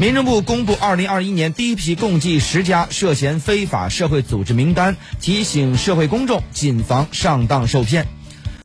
民政部公布二零二一年第一批共计十家涉嫌非法社会组织名单提醒社会公众谨防上当受骗。